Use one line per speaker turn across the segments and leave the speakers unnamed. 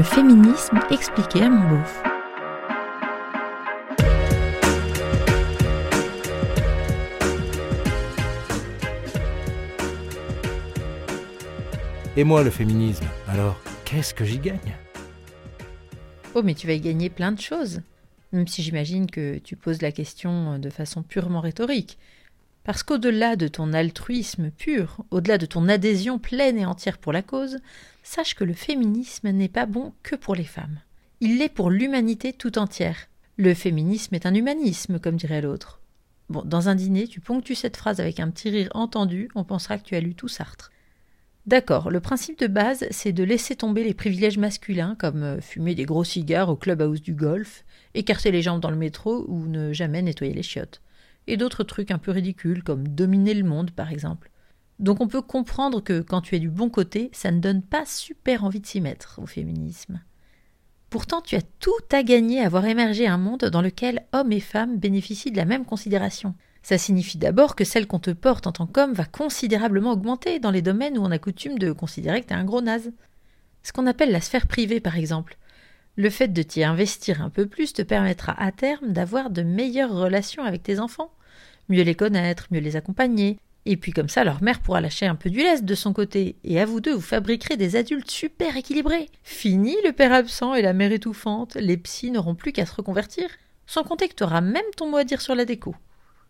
Le féminisme expliqué à mon beauf.
Et moi, le féminisme, alors, qu'est-ce que j'y gagne?
Oh, mais tu vas y gagner plein de choses. Même si j'imagine que tu poses la question de façon purement rhétorique. Parce qu'au-delà de ton altruisme pur, au-delà de ton adhésion pleine et entière pour la cause, sache que le féminisme n'est pas bon que pour les femmes. Il l'est pour l'humanité tout entière. Le féminisme est un humanisme, comme dirait l'autre. Bon, dans un dîner, tu ponctues cette phrase avec un petit rire entendu, on pensera que tu as lu tout Sartre. D'accord, le principe de base, c'est de laisser tomber les privilèges masculins, comme euh, fumer des gros cigares au clubhouse du golf, écarter les jambes dans le métro ou ne jamais nettoyer les chiottes et d'autres trucs un peu ridicules comme dominer le monde par exemple. Donc on peut comprendre que quand tu es du bon côté, ça ne donne pas super envie de s'y mettre au féminisme. Pourtant, tu as tout à gagner à voir émerger un monde dans lequel hommes et femmes bénéficient de la même considération. Ça signifie d'abord que celle qu'on te porte en tant qu'homme va considérablement augmenter dans les domaines où on a coutume de considérer que t'es un gros naze. Ce qu'on appelle la sphère privée, par exemple. Le fait de t'y investir un peu plus te permettra à terme d'avoir de meilleures relations avec tes enfants, mieux les connaître, mieux les accompagner, et puis comme ça leur mère pourra lâcher un peu du lest de son côté, et à vous deux vous fabriquerez des adultes super équilibrés. Fini le père absent et la mère étouffante, les psys n'auront plus qu'à se reconvertir, sans compter que t'auras même ton mot à dire sur la déco.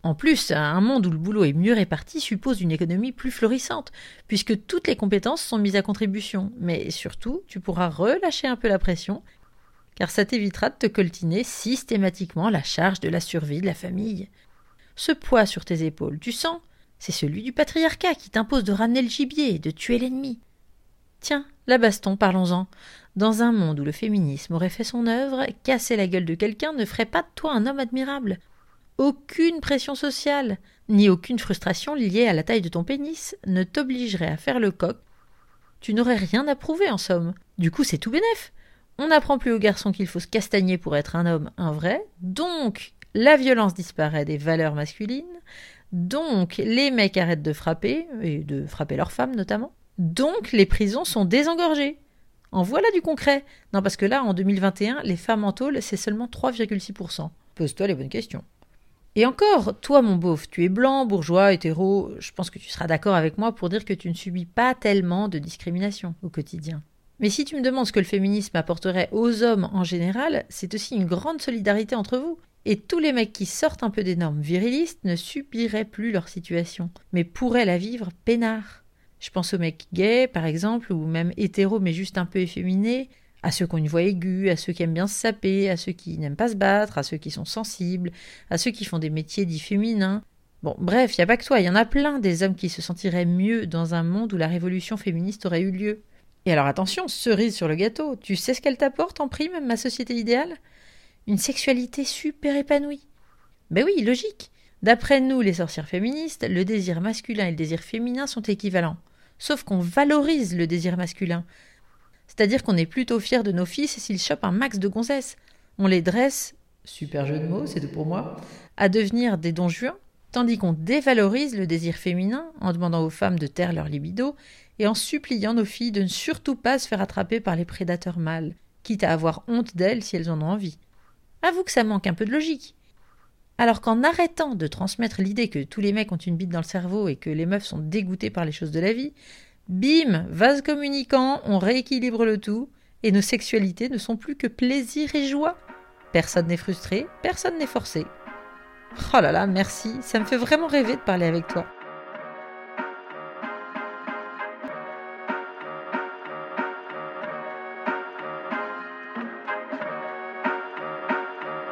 En plus, un monde où le boulot est mieux réparti suppose une économie plus florissante, puisque toutes les compétences sont mises à contribution. Mais surtout, tu pourras relâcher un peu la pression car ça t'évitera de te coltiner systématiquement la charge de la survie de la famille. Ce poids sur tes épaules, tu sens C'est celui du patriarcat qui t'impose de ramener le gibier et de tuer l'ennemi. Tiens, la baston, parlons-en. Dans un monde où le féminisme aurait fait son œuvre, casser la gueule de quelqu'un ne ferait pas de toi un homme admirable. Aucune pression sociale, ni aucune frustration liée à la taille de ton pénis ne t'obligerait à faire le coq. Tu n'aurais rien à prouver en somme. Du coup, c'est tout bénef. On n'apprend plus aux garçons qu'il faut se castagner pour être un homme, un vrai, donc la violence disparaît des valeurs masculines, donc les mecs arrêtent de frapper, et de frapper leurs femmes notamment, donc les prisons sont désengorgées. En voilà du concret. Non, parce que là, en 2021, les femmes en tôle, c'est seulement 3,6%. Pose-toi les bonnes questions. Et encore, toi, mon beauf, tu es blanc, bourgeois, hétéro, je pense que tu seras d'accord avec moi pour dire que tu ne subis pas tellement de discrimination au quotidien. Mais si tu me demandes ce que le féminisme apporterait aux hommes en général, c'est aussi une grande solidarité entre vous. Et tous les mecs qui sortent un peu des normes virilistes ne subiraient plus leur situation, mais pourraient la vivre peinard. Je pense aux mecs gays, par exemple, ou même hétéros mais juste un peu efféminés, à ceux qui ont une voix aiguë, à ceux qui aiment bien se saper, à ceux qui n'aiment pas se battre, à ceux qui sont sensibles, à ceux qui font des métiers dits féminins. Bon, bref, il n'y a pas que toi, il y en a plein des hommes qui se sentiraient mieux dans un monde où la révolution féministe aurait eu lieu. Et alors attention, cerise sur le gâteau, tu sais ce qu'elle t'apporte en prime, ma société idéale? Une sexualité super épanouie. Ben oui, logique. D'après nous, les sorcières féministes, le désir masculin et le désir féminin sont équivalents. Sauf qu'on valorise le désir masculin. C'est-à-dire qu'on est plutôt fier de nos fils s'ils chopent un max de gonzesses. On les dresse, super jeu de mots, c'est tout pour moi, à devenir des dons juins, tandis qu'on dévalorise le désir féminin en demandant aux femmes de taire leur libido et en suppliant nos filles de ne surtout pas se faire attraper par les prédateurs mâles, quitte à avoir honte d'elles si elles en ont envie. Avoue que ça manque un peu de logique. Alors qu'en arrêtant de transmettre l'idée que tous les mecs ont une bite dans le cerveau et que les meufs sont dégoûtées par les choses de la vie, bim, vase communicant, on rééquilibre le tout, et nos sexualités ne sont plus que plaisir et joie. Personne n'est frustré, personne n'est forcé. Oh là là, merci, ça me fait vraiment rêver de parler avec toi.